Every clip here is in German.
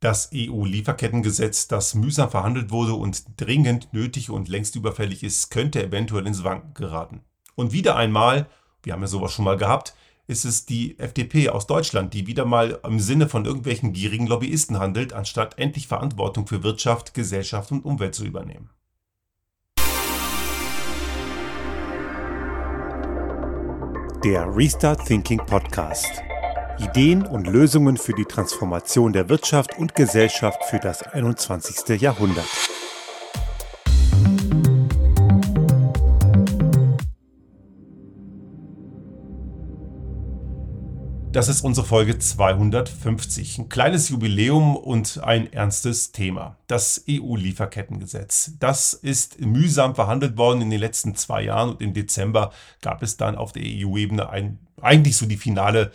Das EU-Lieferkettengesetz, das mühsam verhandelt wurde und dringend nötig und längst überfällig ist, könnte eventuell ins Wanken geraten. Und wieder einmal, wir haben ja sowas schon mal gehabt, ist es die FDP aus Deutschland, die wieder mal im Sinne von irgendwelchen gierigen Lobbyisten handelt, anstatt endlich Verantwortung für Wirtschaft, Gesellschaft und Umwelt zu übernehmen. Der Restart Thinking Podcast. Ideen und Lösungen für die Transformation der Wirtschaft und Gesellschaft für das 21. Jahrhundert. Das ist unsere Folge 250. Ein kleines Jubiläum und ein ernstes Thema. Das EU-Lieferkettengesetz. Das ist mühsam verhandelt worden in den letzten zwei Jahren und im Dezember gab es dann auf der EU-Ebene eigentlich so die finale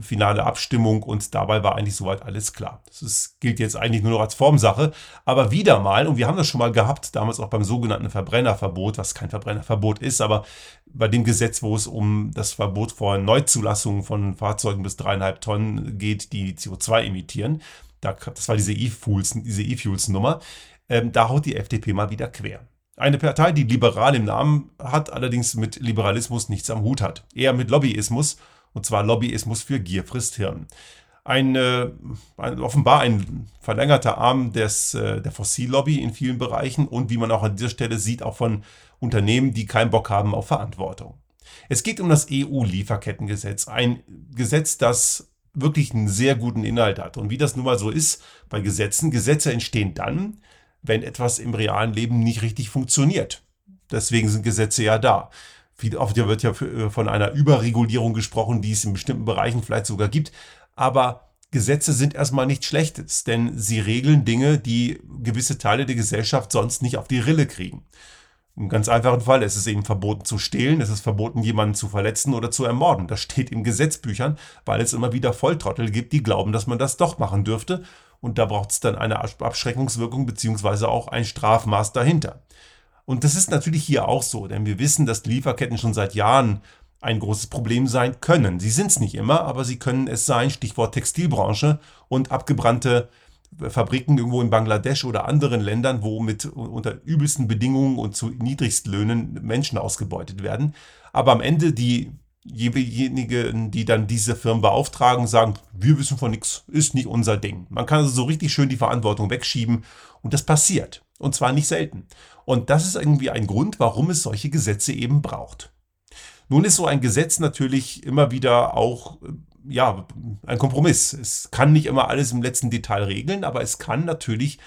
finale Abstimmung und dabei war eigentlich soweit alles klar. Das ist, gilt jetzt eigentlich nur noch als Formsache, aber wieder mal, und wir haben das schon mal gehabt, damals auch beim sogenannten Verbrennerverbot, was kein Verbrennerverbot ist, aber bei dem Gesetz, wo es um das Verbot von Neuzulassungen von Fahrzeugen bis dreieinhalb Tonnen geht, die CO2 emittieren, da, das war diese E-Fuels, diese E-Fuels-Nummer, ähm, da haut die FDP mal wieder quer. Eine Partei, die liberal im Namen hat, allerdings mit Liberalismus nichts am Hut hat. Eher mit Lobbyismus und zwar Lobbyismus für Gier frisst Hirn. Ein, äh, ein, offenbar ein verlängerter Arm des, äh, der Fossillobby in vielen Bereichen und wie man auch an dieser Stelle sieht, auch von Unternehmen, die keinen Bock haben auf Verantwortung. Es geht um das EU-Lieferkettengesetz, ein Gesetz, das wirklich einen sehr guten Inhalt hat. Und wie das nun mal so ist bei Gesetzen, Gesetze entstehen dann, wenn etwas im realen Leben nicht richtig funktioniert. Deswegen sind Gesetze ja da. Viel oft wird ja äh, von einer Überregulierung gesprochen, die es in bestimmten Bereichen vielleicht sogar gibt. Aber Gesetze sind erstmal nichts Schlechtes, denn sie regeln Dinge, die gewisse Teile der Gesellschaft sonst nicht auf die Rille kriegen. Im ganz einfachen Fall es ist eben verboten zu stehlen, es ist verboten, jemanden zu verletzen oder zu ermorden. Das steht in Gesetzbüchern, weil es immer wieder Volltrottel gibt, die glauben, dass man das doch machen dürfte. Und da braucht es dann eine Abschreckungswirkung beziehungsweise auch ein Strafmaß dahinter. Und das ist natürlich hier auch so, denn wir wissen, dass Lieferketten schon seit Jahren ein großes Problem sein können. Sie sind es nicht immer, aber sie können es sein. Stichwort Textilbranche und abgebrannte Fabriken irgendwo in Bangladesch oder anderen Ländern, wo mit unter übelsten Bedingungen und zu Niedrigstlöhnen Menschen ausgebeutet werden. Aber am Ende die diejenigen, die dann diese Firmen beauftragen, sagen, wir wissen von nichts, ist nicht unser Ding. Man kann also so richtig schön die Verantwortung wegschieben und das passiert. Und zwar nicht selten. Und das ist irgendwie ein Grund, warum es solche Gesetze eben braucht. Nun ist so ein Gesetz natürlich immer wieder auch ja, ein Kompromiss. Es kann nicht immer alles im letzten Detail regeln, aber es kann natürlich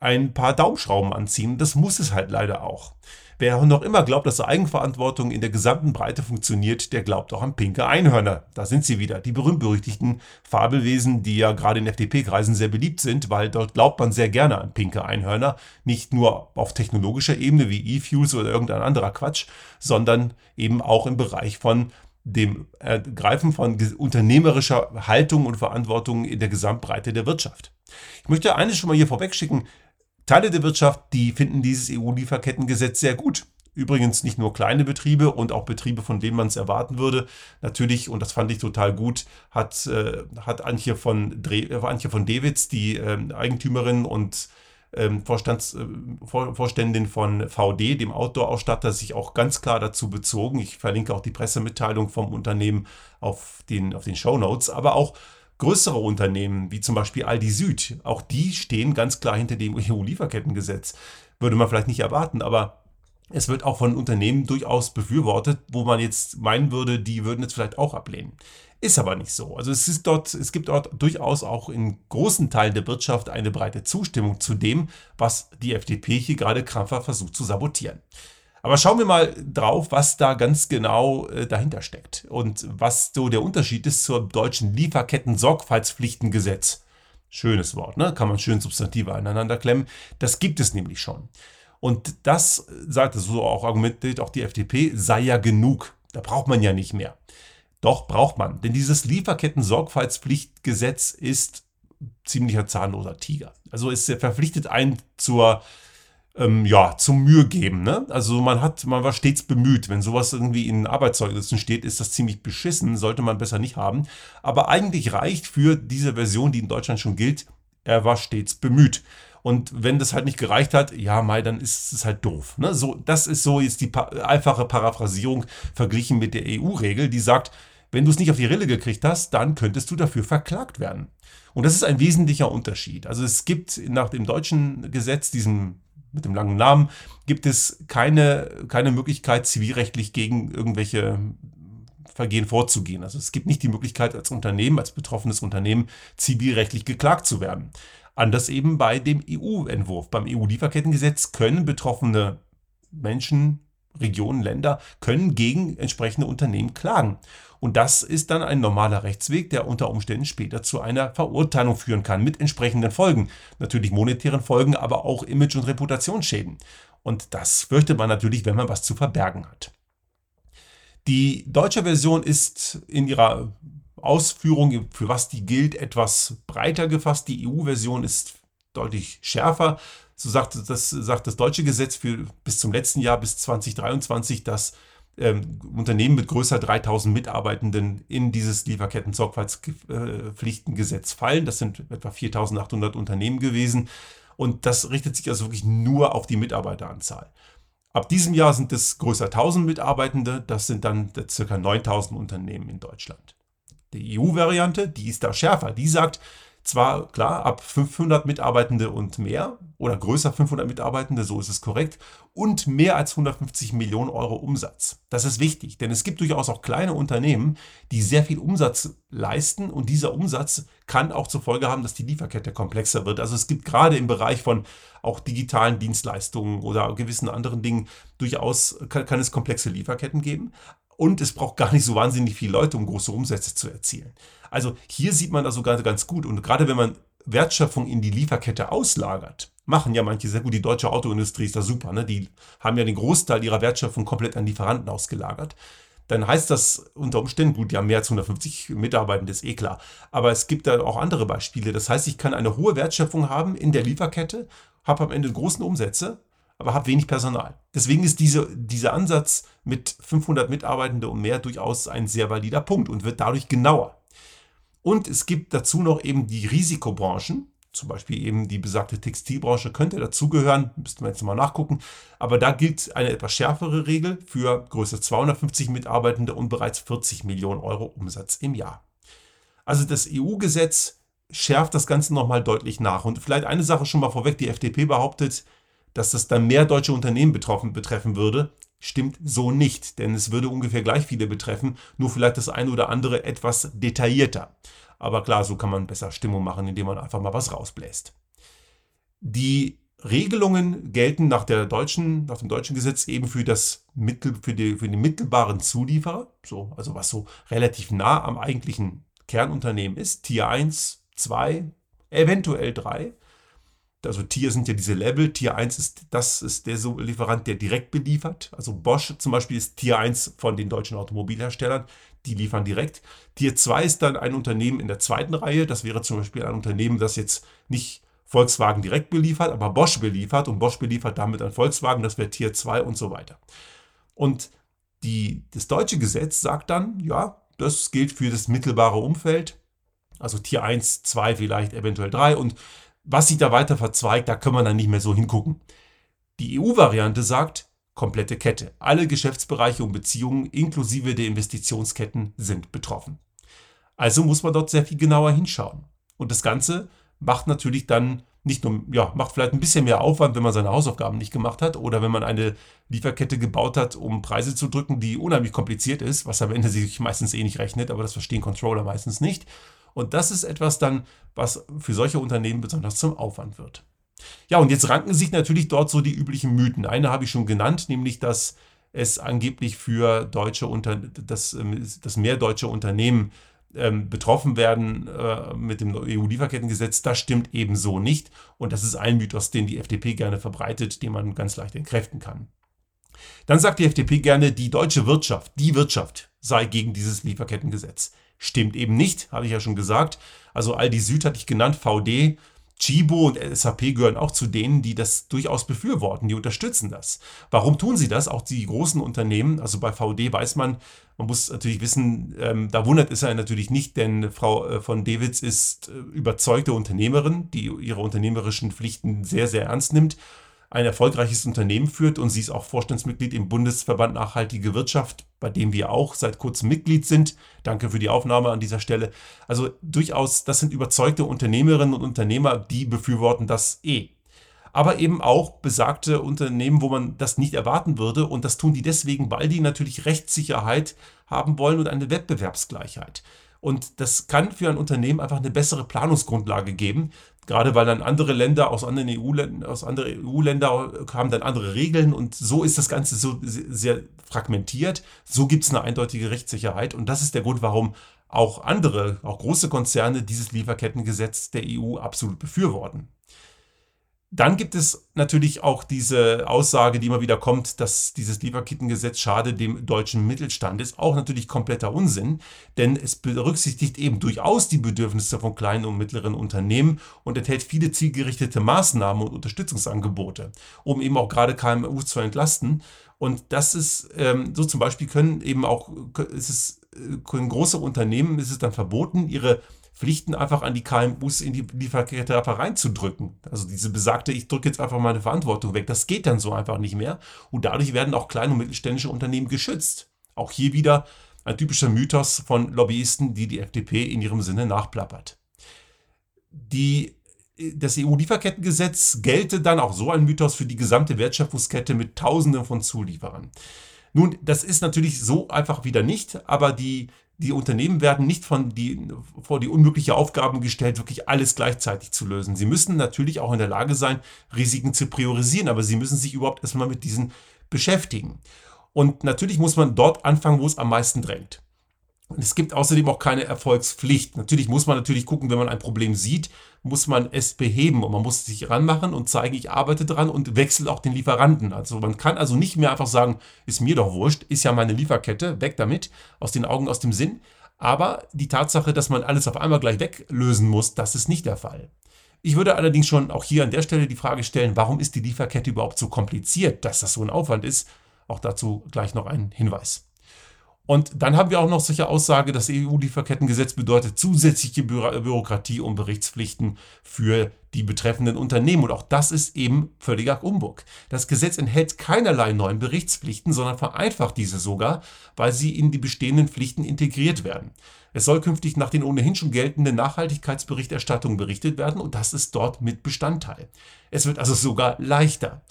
ein paar Daumenschrauben anziehen. Das muss es halt leider auch. Wer noch immer glaubt, dass Eigenverantwortung in der gesamten Breite funktioniert, der glaubt auch an pinke Einhörner. Da sind sie wieder, die berühmt-berüchtigten Fabelwesen, die ja gerade in FDP-Kreisen sehr beliebt sind, weil dort glaubt man sehr gerne an pinke Einhörner. Nicht nur auf technologischer Ebene wie E-Fuels oder irgendein anderer Quatsch, sondern eben auch im Bereich von dem Ergreifen von unternehmerischer Haltung und Verantwortung in der Gesamtbreite der Wirtschaft. Ich möchte eines schon mal hier vorwegschicken. Teile der Wirtschaft, die finden dieses EU-Lieferkettengesetz sehr gut. Übrigens nicht nur kleine Betriebe und auch Betriebe, von denen man es erwarten würde. Natürlich, und das fand ich total gut, hat, äh, hat Antje, von Dre äh, Antje von Dewitz, die äh, Eigentümerin und ähm, Vorstands, äh, Vor Vorständin von VD, dem Outdoor-Ausstatter, sich auch ganz klar dazu bezogen. Ich verlinke auch die Pressemitteilung vom Unternehmen auf den, auf den Show Notes, aber auch größere Unternehmen, wie zum Beispiel Aldi Süd, auch die stehen ganz klar hinter dem EU-Lieferkettengesetz. Würde man vielleicht nicht erwarten, aber es wird auch von Unternehmen durchaus befürwortet, wo man jetzt meinen würde, die würden es vielleicht auch ablehnen. Ist aber nicht so. Also es, ist dort, es gibt dort durchaus auch in großen Teilen der Wirtschaft eine breite Zustimmung zu dem, was die FDP hier gerade krampfhaft versucht zu sabotieren. Aber schauen wir mal drauf, was da ganz genau äh, dahinter steckt und was so der Unterschied ist zur deutschen Lieferketten-Sorgfaltspflichtengesetz. Schönes Wort, ne? Kann man schön Substantive aneinander klemmen. Das gibt es nämlich schon. Und das, sagt so auch argumentiert auch die FDP, sei ja genug. Da braucht man ja nicht mehr. Doch braucht man, denn dieses Lieferketten-Sorgfaltspflichtgesetz ist ziemlicher zahnloser Tiger. Also es verpflichtet einen zur ähm, ja, zum Mühe geben. Ne? Also man hat, man war stets bemüht. Wenn sowas irgendwie in Arbeitszeugnissen steht, ist das ziemlich beschissen, sollte man besser nicht haben. Aber eigentlich reicht für diese Version, die in Deutschland schon gilt, er war stets bemüht. Und wenn das halt nicht gereicht hat, ja, Mai, dann ist es halt doof. Ne? So, das ist so jetzt die pa einfache Paraphrasierung verglichen mit der EU-Regel, die sagt, wenn du es nicht auf die Rille gekriegt hast, dann könntest du dafür verklagt werden. Und das ist ein wesentlicher Unterschied. Also es gibt nach dem deutschen Gesetz, diesem mit dem langen Namen, gibt es keine, keine Möglichkeit, zivilrechtlich gegen irgendwelche Vergehen vorzugehen. Also es gibt nicht die Möglichkeit, als Unternehmen, als betroffenes Unternehmen zivilrechtlich geklagt zu werden. Anders eben bei dem EU-Entwurf. Beim EU-Lieferkettengesetz können betroffene Menschen, Regionen, Länder können gegen entsprechende Unternehmen klagen. Und das ist dann ein normaler Rechtsweg, der unter Umständen später zu einer Verurteilung führen kann, mit entsprechenden Folgen. Natürlich monetären Folgen, aber auch Image- und Reputationsschäden. Und das fürchtet man natürlich, wenn man was zu verbergen hat. Die deutsche Version ist in ihrer Ausführung, für was die gilt, etwas breiter gefasst. Die EU-Version ist deutlich schärfer. So sagt das, sagt das deutsche Gesetz für bis zum letzten Jahr, bis 2023, dass ähm, Unternehmen mit größer 3000 Mitarbeitenden in dieses Lieferketten-Sorgfaltspflichtengesetz fallen. Das sind etwa 4800 Unternehmen gewesen. Und das richtet sich also wirklich nur auf die Mitarbeiteranzahl. Ab diesem Jahr sind es größer 1000 Mitarbeitende. Das sind dann ca. 9000 Unternehmen in Deutschland. Die EU-Variante, die ist da schärfer. Die sagt, zwar klar, ab 500 Mitarbeitende und mehr oder größer 500 Mitarbeitende, so ist es korrekt, und mehr als 150 Millionen Euro Umsatz. Das ist wichtig, denn es gibt durchaus auch kleine Unternehmen, die sehr viel Umsatz leisten und dieser Umsatz kann auch zur Folge haben, dass die Lieferkette komplexer wird. Also es gibt gerade im Bereich von auch digitalen Dienstleistungen oder gewissen anderen Dingen durchaus kann, kann es komplexe Lieferketten geben. Und es braucht gar nicht so wahnsinnig viele Leute, um große Umsätze zu erzielen. Also hier sieht man das sogar ganz gut. Und gerade wenn man Wertschöpfung in die Lieferkette auslagert, machen ja manche sehr gut. Die deutsche Autoindustrie ist da super. Ne? Die haben ja den Großteil ihrer Wertschöpfung komplett an Lieferanten ausgelagert. Dann heißt das unter Umständen, gut, die haben mehr als 150 Mitarbeiter, das ist eh klar. Aber es gibt da auch andere Beispiele. Das heißt, ich kann eine hohe Wertschöpfung haben in der Lieferkette, habe am Ende großen Umsätze, aber habe wenig Personal. Deswegen ist diese, dieser Ansatz mit 500 Mitarbeitenden und mehr durchaus ein sehr valider Punkt und wird dadurch genauer. Und es gibt dazu noch eben die Risikobranchen, zum Beispiel eben die besagte Textilbranche könnte dazugehören, müssten wir jetzt mal nachgucken. Aber da gilt eine etwas schärfere Regel für Größe 250 Mitarbeitende und bereits 40 Millionen Euro Umsatz im Jahr. Also das EU-Gesetz schärft das Ganze nochmal deutlich nach. Und vielleicht eine Sache schon mal vorweg, die FDP behauptet, dass das dann mehr deutsche Unternehmen betroffen, betreffen würde, stimmt so nicht, denn es würde ungefähr gleich viele betreffen, nur vielleicht das eine oder andere etwas detaillierter. Aber klar, so kann man besser Stimmung machen, indem man einfach mal was rausbläst. Die Regelungen gelten nach, der deutschen, nach dem deutschen Gesetz eben für, das Mittel, für, die, für den mittelbaren Zulieferer, so, also was so relativ nah am eigentlichen Kernunternehmen ist, Tier 1, 2, eventuell 3 also Tier sind ja diese Level. Tier 1 ist, das ist der Lieferant, der direkt beliefert. Also Bosch zum Beispiel ist Tier 1 von den deutschen Automobilherstellern. Die liefern direkt. Tier 2 ist dann ein Unternehmen in der zweiten Reihe. Das wäre zum Beispiel ein Unternehmen, das jetzt nicht Volkswagen direkt beliefert, aber Bosch beliefert und Bosch beliefert damit an Volkswagen. Das wäre Tier 2 und so weiter. Und die, das deutsche Gesetz sagt dann, ja, das gilt für das mittelbare Umfeld. Also Tier 1, 2, vielleicht eventuell 3 und was sich da weiter verzweigt, da können wir dann nicht mehr so hingucken. Die EU-Variante sagt, komplette Kette. Alle Geschäftsbereiche und Beziehungen inklusive der Investitionsketten sind betroffen. Also muss man dort sehr viel genauer hinschauen. Und das Ganze macht natürlich dann nicht nur, ja, macht vielleicht ein bisschen mehr Aufwand, wenn man seine Hausaufgaben nicht gemacht hat oder wenn man eine Lieferkette gebaut hat, um Preise zu drücken, die unheimlich kompliziert ist, was am Ende sich meistens eh nicht rechnet, aber das verstehen Controller meistens nicht. Und das ist etwas dann, was für solche Unternehmen besonders zum Aufwand wird. Ja, und jetzt ranken sich natürlich dort so die üblichen Mythen. Eine habe ich schon genannt, nämlich dass es angeblich für deutsche Unter dass, ähm, dass mehr deutsche Unternehmen ähm, betroffen werden äh, mit dem EU-Lieferkettengesetz. Das stimmt ebenso nicht. Und das ist ein Mythos, den die FDP gerne verbreitet, den man ganz leicht entkräften kann. Dann sagt die FDP gerne, die deutsche Wirtschaft, die Wirtschaft sei gegen dieses Lieferkettengesetz. Stimmt eben nicht, habe ich ja schon gesagt. Also Aldi Süd hatte ich genannt, VD, Chibo und SAP gehören auch zu denen, die das durchaus befürworten, die unterstützen das. Warum tun sie das? Auch die großen Unternehmen, also bei VD weiß man, man muss natürlich wissen, ähm, da wundert es ja natürlich nicht, denn Frau äh, von Dewitz ist äh, überzeugte Unternehmerin, die ihre unternehmerischen Pflichten sehr, sehr ernst nimmt ein erfolgreiches Unternehmen führt und sie ist auch Vorstandsmitglied im Bundesverband Nachhaltige Wirtschaft, bei dem wir auch seit kurzem Mitglied sind. Danke für die Aufnahme an dieser Stelle. Also durchaus, das sind überzeugte Unternehmerinnen und Unternehmer, die befürworten das eh. Aber eben auch besagte Unternehmen, wo man das nicht erwarten würde. Und das tun die deswegen, weil die natürlich Rechtssicherheit haben wollen und eine Wettbewerbsgleichheit. Und das kann für ein Unternehmen einfach eine bessere Planungsgrundlage geben, Gerade weil dann andere Länder aus anderen EU-Ländern, aus anderen EU-Länder haben dann andere Regeln und so ist das Ganze so sehr fragmentiert. So gibt es eine eindeutige Rechtssicherheit und das ist der Grund, warum auch andere, auch große Konzerne dieses Lieferkettengesetz der EU absolut befürworten. Dann gibt es natürlich auch diese Aussage, die immer wieder kommt, dass dieses Lieferkettengesetz schade dem deutschen Mittelstand ist. Auch natürlich kompletter Unsinn, denn es berücksichtigt eben durchaus die Bedürfnisse von kleinen und mittleren Unternehmen und enthält viele zielgerichtete Maßnahmen und Unterstützungsangebote, um eben auch gerade KMU zu entlasten. Und das ist ähm, so zum Beispiel können eben auch, ist es, äh, können große Unternehmen, ist es dann verboten, ihre Pflichten einfach an die KMUs in die Lieferkette einfach reinzudrücken. Also diese besagte, ich drücke jetzt einfach meine Verantwortung weg, das geht dann so einfach nicht mehr. Und dadurch werden auch kleine und mittelständische Unternehmen geschützt. Auch hier wieder ein typischer Mythos von Lobbyisten, die die FDP in ihrem Sinne nachplappert. Die, das EU-Lieferkettengesetz gelte dann auch so ein Mythos für die gesamte Wertschöpfungskette mit Tausenden von Zulieferern. Nun, das ist natürlich so einfach wieder nicht, aber die die Unternehmen werden nicht von die, vor die unmögliche Aufgaben gestellt, wirklich alles gleichzeitig zu lösen. Sie müssen natürlich auch in der Lage sein, Risiken zu priorisieren, aber sie müssen sich überhaupt erstmal mit diesen beschäftigen. Und natürlich muss man dort anfangen, wo es am meisten drängt. Es gibt außerdem auch keine Erfolgspflicht. Natürlich muss man natürlich gucken, wenn man ein Problem sieht, muss man es beheben und man muss sich ranmachen und zeigen, ich arbeite dran und wechsle auch den Lieferanten. Also man kann also nicht mehr einfach sagen, ist mir doch wurscht, ist ja meine Lieferkette, weg damit, aus den Augen, aus dem Sinn. Aber die Tatsache, dass man alles auf einmal gleich weglösen muss, das ist nicht der Fall. Ich würde allerdings schon auch hier an der Stelle die Frage stellen, warum ist die Lieferkette überhaupt so kompliziert, dass das so ein Aufwand ist? Auch dazu gleich noch ein Hinweis. Und dann haben wir auch noch solche Aussage, das EU-Lieferkettengesetz bedeutet zusätzliche Bü Bürokratie und Berichtspflichten für die betreffenden Unternehmen. Und auch das ist eben völliger Umbug. Das Gesetz enthält keinerlei neuen Berichtspflichten, sondern vereinfacht diese sogar, weil sie in die bestehenden Pflichten integriert werden. Es soll künftig nach den ohnehin schon geltenden Nachhaltigkeitsberichterstattungen berichtet werden und das ist dort mit Bestandteil. Es wird also sogar leichter.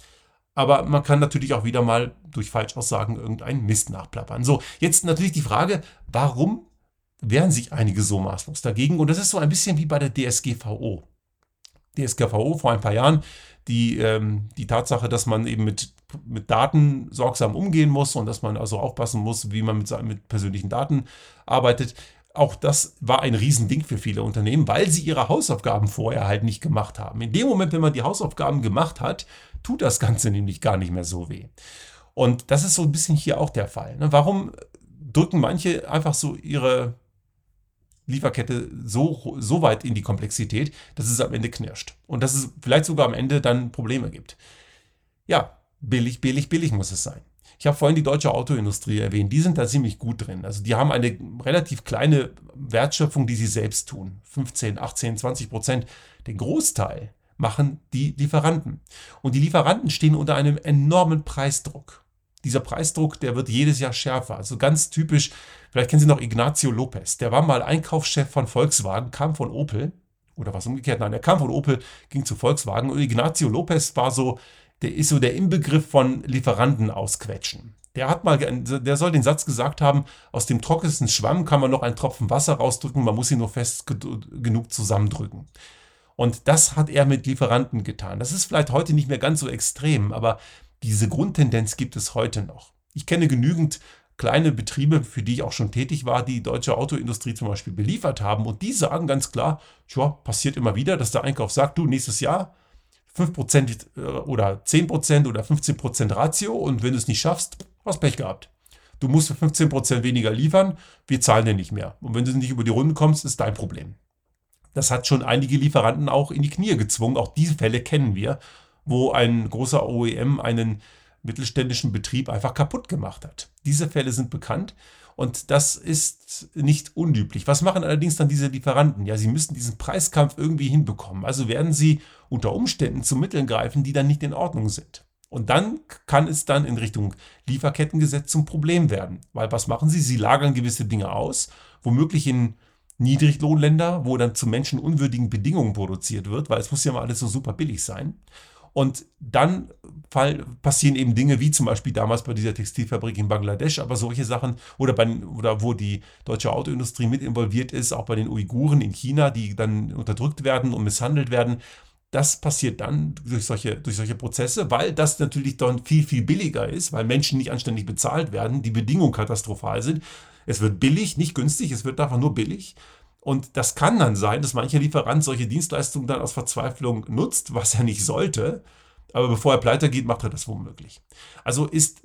Aber man kann natürlich auch wieder mal durch Falschaussagen irgendeinen Mist nachplappern. So, jetzt natürlich die Frage, warum wehren sich einige so maßlos dagegen? Und das ist so ein bisschen wie bei der DSGVO. DSGVO vor ein paar Jahren, die, ähm, die Tatsache, dass man eben mit, mit Daten sorgsam umgehen muss und dass man also aufpassen muss, wie man mit, mit persönlichen Daten arbeitet. Auch das war ein Riesending für viele Unternehmen, weil sie ihre Hausaufgaben vorher halt nicht gemacht haben. In dem Moment, wenn man die Hausaufgaben gemacht hat, tut das Ganze nämlich gar nicht mehr so weh. Und das ist so ein bisschen hier auch der Fall. Ne? Warum drücken manche einfach so ihre Lieferkette so, so weit in die Komplexität, dass es am Ende knirscht und dass es vielleicht sogar am Ende dann Probleme gibt? Ja, billig, billig, billig muss es sein. Ich habe vorhin die deutsche Autoindustrie erwähnt. Die sind da ziemlich gut drin. Also die haben eine relativ kleine Wertschöpfung, die sie selbst tun. 15, 18, 20 Prozent. Den Großteil machen die Lieferanten. Und die Lieferanten stehen unter einem enormen Preisdruck. Dieser Preisdruck, der wird jedes Jahr schärfer. Also ganz typisch, vielleicht kennen Sie noch Ignacio Lopez. Der war mal Einkaufschef von Volkswagen, kam von Opel. Oder was umgekehrt? Nein, er kam von Opel, ging zu Volkswagen. Und Ignacio Lopez war so, der ist so der Inbegriff von Lieferanten ausquetschen. Der hat mal, der soll den Satz gesagt haben, aus dem trockensten Schwamm kann man noch einen Tropfen Wasser rausdrücken, man muss ihn nur fest genug zusammendrücken. Und das hat er mit Lieferanten getan. Das ist vielleicht heute nicht mehr ganz so extrem, aber diese Grundtendenz gibt es heute noch. Ich kenne genügend kleine Betriebe, für die ich auch schon tätig war, die deutsche Autoindustrie zum Beispiel beliefert haben. Und die sagen ganz klar, tja, passiert immer wieder, dass der Einkauf sagt, du, nächstes Jahr 5% äh, oder 10% oder 15% Ratio und wenn du es nicht schaffst, hast Pech gehabt. Du musst für 15% weniger liefern, wir zahlen dir nicht mehr. Und wenn du nicht über die Runde kommst, ist dein Problem. Das hat schon einige Lieferanten auch in die Knie gezwungen. Auch diese Fälle kennen wir, wo ein großer OEM einen mittelständischen Betrieb einfach kaputt gemacht hat. Diese Fälle sind bekannt und das ist nicht unüblich. Was machen allerdings dann diese Lieferanten? Ja, sie müssen diesen Preiskampf irgendwie hinbekommen. Also werden sie unter Umständen zu Mitteln greifen, die dann nicht in Ordnung sind. Und dann kann es dann in Richtung Lieferkettengesetz zum Problem werden. Weil was machen sie? Sie lagern gewisse Dinge aus, womöglich in Niedriglohnländer, wo dann zu menschenunwürdigen Bedingungen produziert wird, weil es muss ja mal alles so super billig sein. Und dann fall, passieren eben Dinge wie zum Beispiel damals bei dieser Textilfabrik in Bangladesch, aber solche Sachen oder, bei, oder wo die deutsche Autoindustrie mit involviert ist, auch bei den Uiguren in China, die dann unterdrückt werden und misshandelt werden. Das passiert dann durch solche, durch solche Prozesse, weil das natürlich dann viel, viel billiger ist, weil Menschen nicht anständig bezahlt werden, die Bedingungen katastrophal sind. Es wird billig, nicht günstig, es wird einfach nur billig. Und das kann dann sein, dass mancher Lieferant solche Dienstleistungen dann aus Verzweiflung nutzt, was er nicht sollte. Aber bevor er pleite geht, macht er das womöglich. Also ist,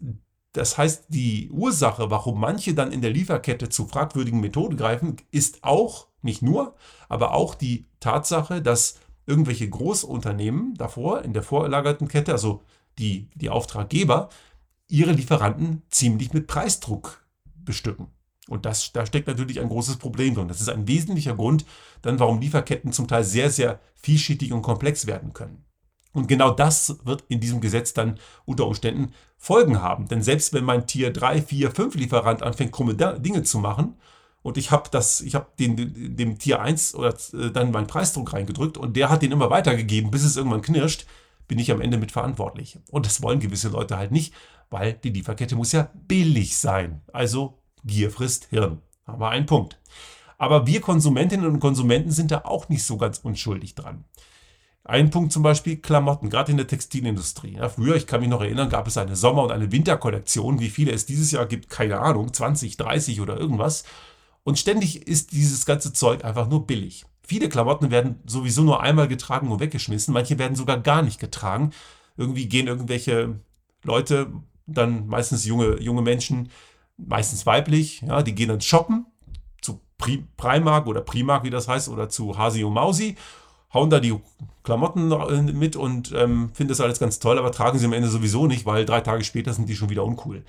das heißt, die Ursache, warum manche dann in der Lieferkette zu fragwürdigen Methoden greifen, ist auch, nicht nur, aber auch die Tatsache, dass irgendwelche Großunternehmen davor in der vorlagerten Kette, also die, die Auftraggeber, ihre Lieferanten ziemlich mit Preisdruck bestücken. Und das, da steckt natürlich ein großes Problem drin. Das ist ein wesentlicher Grund, dann, warum Lieferketten zum Teil sehr, sehr vielschichtig und komplex werden können. Und genau das wird in diesem Gesetz dann unter Umständen Folgen haben. Denn selbst wenn mein Tier 3, 4, 5 Lieferant anfängt, krumme Dinge zu machen, und ich habe das, dem, Tier 1 oder äh, dann meinen Preisdruck reingedrückt und der hat den immer weitergegeben, bis es irgendwann knirscht, bin ich am Ende mitverantwortlich. Und das wollen gewisse Leute halt nicht, weil die Lieferkette muss ja billig sein. Also Gier frisst Hirn. Haben wir einen Punkt. Aber wir Konsumentinnen und Konsumenten sind da auch nicht so ganz unschuldig dran. Ein Punkt zum Beispiel Klamotten, gerade in der Textilindustrie. Ja, früher, ich kann mich noch erinnern, gab es eine Sommer- und eine Winterkollektion. Wie viele es dieses Jahr gibt, keine Ahnung, 20, 30 oder irgendwas. Und ständig ist dieses ganze Zeug einfach nur billig. Viele Klamotten werden sowieso nur einmal getragen und weggeschmissen. Manche werden sogar gar nicht getragen. Irgendwie gehen irgendwelche Leute, dann meistens junge, junge Menschen, meistens weiblich, ja, die gehen dann shoppen zu Primark oder Primark, wie das heißt, oder zu Hasi und Mausi, hauen da die Klamotten mit und ähm, finden das alles ganz toll, aber tragen sie am Ende sowieso nicht, weil drei Tage später sind die schon wieder uncool.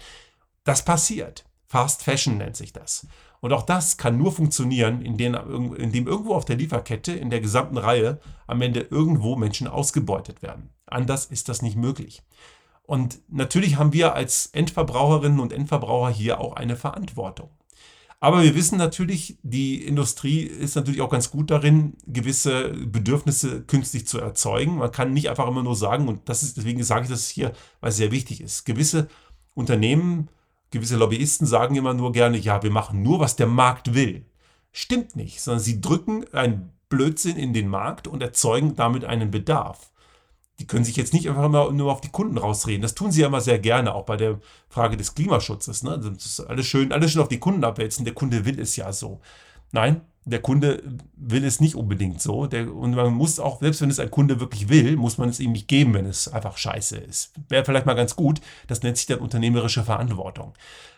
Das passiert. Fast Fashion nennt sich das. Und auch das kann nur funktionieren, indem, indem irgendwo auf der Lieferkette, in der gesamten Reihe, am Ende irgendwo Menschen ausgebeutet werden. Anders ist das nicht möglich. Und natürlich haben wir als Endverbraucherinnen und Endverbraucher hier auch eine Verantwortung. Aber wir wissen natürlich, die Industrie ist natürlich auch ganz gut darin, gewisse Bedürfnisse künstlich zu erzeugen. Man kann nicht einfach immer nur sagen, und das ist, deswegen sage ich das hier, weil es sehr wichtig ist. Gewisse Unternehmen, gewisse Lobbyisten sagen immer nur gerne, ja, wir machen nur, was der Markt will. Stimmt nicht, sondern sie drücken einen Blödsinn in den Markt und erzeugen damit einen Bedarf die können sich jetzt nicht einfach immer nur auf die Kunden rausreden. Das tun sie ja immer sehr gerne, auch bei der Frage des Klimaschutzes. Ne? Das ist alles schön, alles schön auf die Kunden abwälzen. Der Kunde will es ja so. Nein, der Kunde will es nicht unbedingt so. Der, und man muss auch, selbst wenn es ein Kunde wirklich will, muss man es ihm nicht geben, wenn es einfach scheiße ist. Wäre vielleicht mal ganz gut. Das nennt sich dann unternehmerische Verantwortung.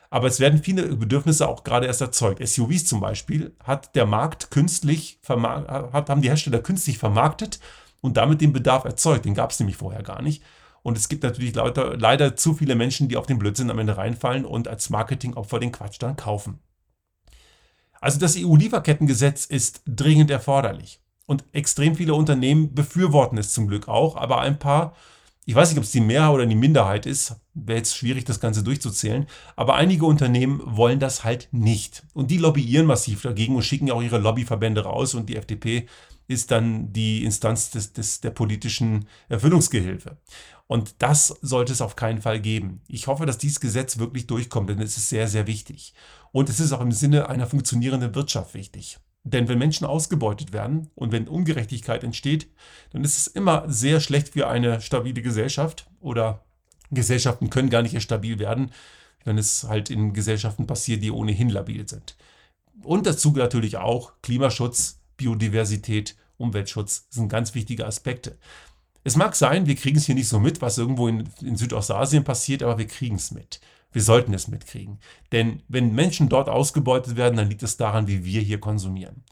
Aber es werden viele Bedürfnisse auch gerade erst erzeugt. SUVs zum Beispiel hat der Markt künstlich, haben die Hersteller künstlich vermarktet und damit den Bedarf erzeugt. Den gab es nämlich vorher gar nicht. Und es gibt natürlich leider, leider zu viele Menschen, die auf den Blödsinn am Ende reinfallen und als Marketingopfer den Quatsch dann kaufen. Also das EU-Lieferkettengesetz ist dringend erforderlich. Und extrem viele Unternehmen befürworten es zum Glück auch, aber ein paar, ich weiß nicht, ob es die Mehrheit oder die Minderheit ist, wäre jetzt schwierig, das Ganze durchzuzählen, aber einige Unternehmen wollen das halt nicht. Und die lobbyieren massiv dagegen und schicken auch ihre Lobbyverbände raus und die FDP ist dann die Instanz des, des, der politischen Erfüllungsgehilfe. Und das sollte es auf keinen Fall geben. Ich hoffe, dass dieses Gesetz wirklich durchkommt, denn es ist sehr, sehr wichtig. Und es ist auch im Sinne einer funktionierenden Wirtschaft wichtig. Denn wenn Menschen ausgebeutet werden und wenn Ungerechtigkeit entsteht, dann ist es immer sehr schlecht für eine stabile Gesellschaft oder Gesellschaften können gar nicht erst stabil werden, wenn es halt in Gesellschaften passiert, die ohnehin labil sind. Und dazu natürlich auch Klimaschutz, Biodiversität, Umweltschutz sind ganz wichtige Aspekte. Es mag sein, wir kriegen es hier nicht so mit, was irgendwo in, in Südostasien passiert, aber wir kriegen es mit. Wir sollten es mitkriegen. Denn wenn Menschen dort ausgebeutet werden, dann liegt es daran, wie wir hier konsumieren.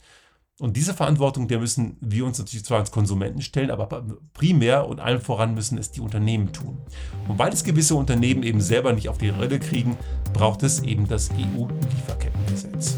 Und diese Verantwortung, der müssen wir uns natürlich zwar als Konsumenten stellen, aber primär und allen voran müssen es die Unternehmen tun. Und weil es gewisse Unternehmen eben selber nicht auf die Rille kriegen, braucht es eben das EU-Lieferkettengesetz.